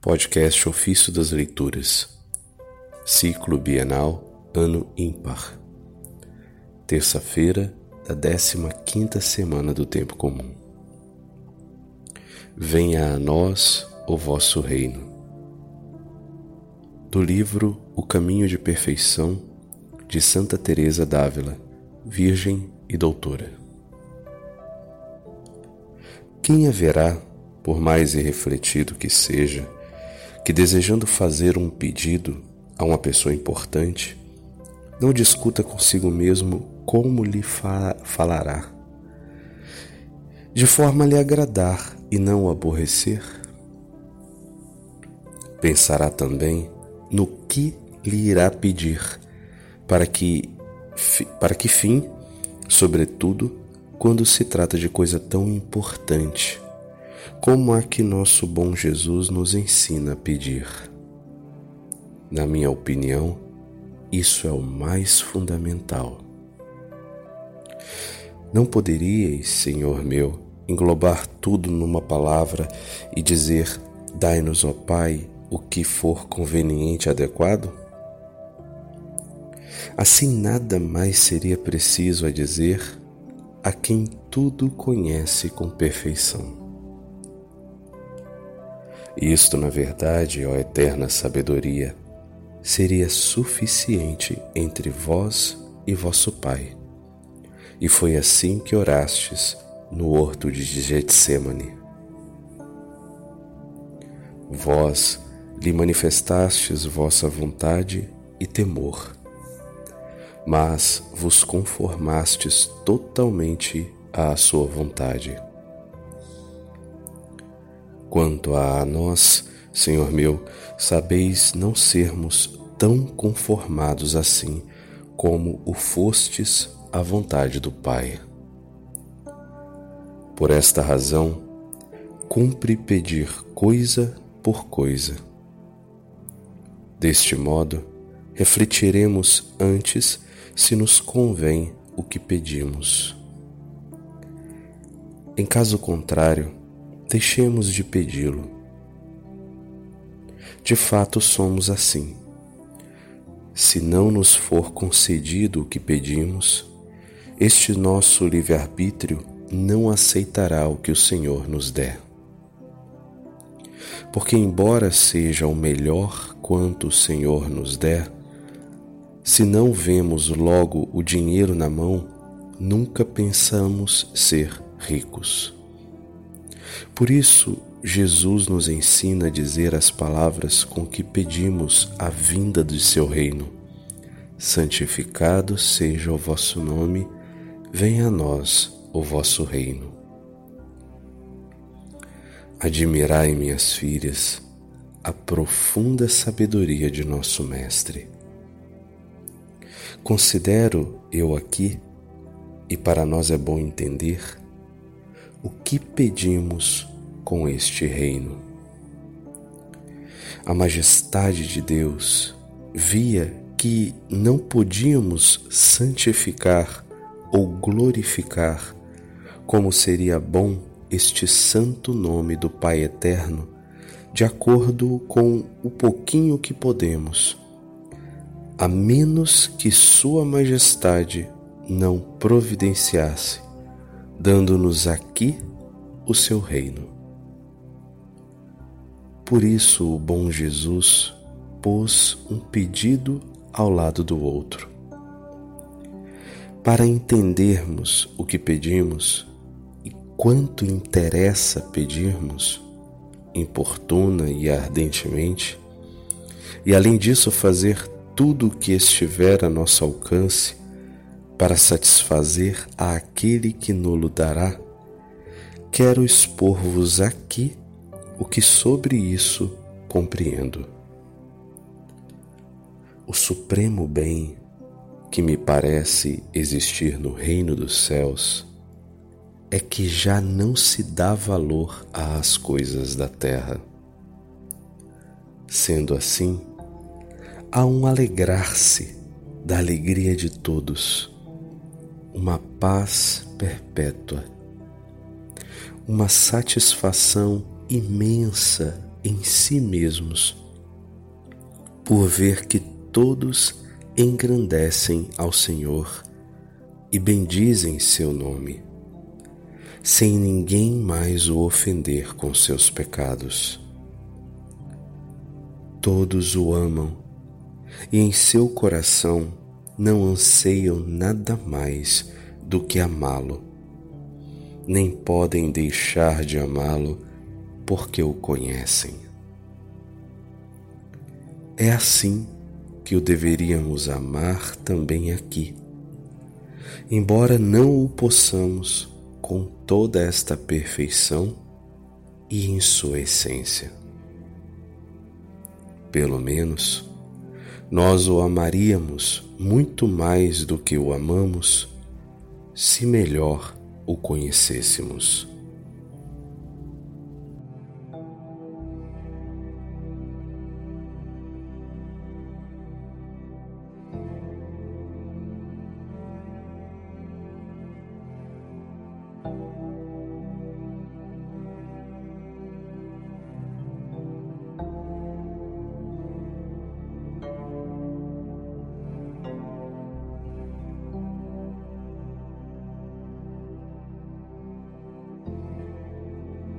Podcast Ofício das Leituras, Ciclo Bienal, Ano Ímpar, terça-feira da 15 semana do Tempo Comum. Venha a nós o vosso reino. Do livro O Caminho de Perfeição, de Santa Teresa d'Ávila, Virgem e Doutora. Quem haverá, por mais irrefletido que seja, que desejando fazer um pedido a uma pessoa importante, não discuta consigo mesmo como lhe fa falará, de forma a lhe agradar e não o aborrecer. Pensará também no que lhe irá pedir, para que, para que fim, sobretudo, quando se trata de coisa tão importante como a que nosso bom Jesus nos ensina a pedir. Na minha opinião, isso é o mais fundamental. Não poderíeis, Senhor meu, englobar tudo numa palavra e dizer: Dai-nos, ó Pai, o que for conveniente e adequado? Assim, nada mais seria preciso a dizer a quem tudo conhece com perfeição. Isto, na verdade, ó eterna sabedoria, seria suficiente entre vós e vosso Pai. E foi assim que orastes no horto de Getsemane. Vós lhe manifestastes vossa vontade e temor, mas vos conformastes totalmente à sua vontade. Quanto a nós, Senhor meu, sabeis não sermos tão conformados assim como o fostes à vontade do Pai. Por esta razão, cumpre pedir coisa por coisa. Deste modo, refletiremos antes se nos convém o que pedimos. Em caso contrário, deixemos de pedi-lo. De fato, somos assim. Se não nos for concedido o que pedimos, este nosso livre-arbítrio não aceitará o que o Senhor nos der. Porque, embora seja o melhor quanto o Senhor nos der, se não vemos logo o dinheiro na mão, nunca pensamos ser ricos. Por isso, Jesus nos ensina a dizer as palavras com que pedimos a vinda de seu reino. Santificado seja o vosso nome, venha a nós o vosso reino. Admirai, minhas filhas, a profunda sabedoria de nosso Mestre. Considero eu aqui, e para nós é bom entender, o que pedimos com este reino. A majestade de Deus via que não podíamos santificar ou glorificar como seria bom este santo nome do Pai Eterno, de acordo com o pouquinho que podemos, a menos que Sua Majestade não providenciasse dando-nos aqui o seu reino. Por isso o bom Jesus pôs um pedido ao lado do outro. Para entendermos o que pedimos e quanto interessa pedirmos, importuna e ardentemente, e além disso fazer tudo o que estiver a nosso alcance para satisfazer àquele que nolo dará, quero expor-vos aqui o que sobre isso compreendo. O supremo bem que me parece existir no reino dos céus é que já não se dá valor às coisas da terra. Sendo assim, há um alegrar-se da alegria de todos uma paz perpétua, uma satisfação imensa em si mesmos, por ver que todos engrandecem ao Senhor e bendizem seu nome, sem ninguém mais o ofender com seus pecados. Todos o amam e em seu coração não anseiam nada mais do que amá-lo, nem podem deixar de amá-lo porque o conhecem. É assim que o deveríamos amar também aqui, embora não o possamos com toda esta perfeição e em sua essência. Pelo menos, nós o amaríamos muito mais do que o amamos se melhor o conhecêssemos.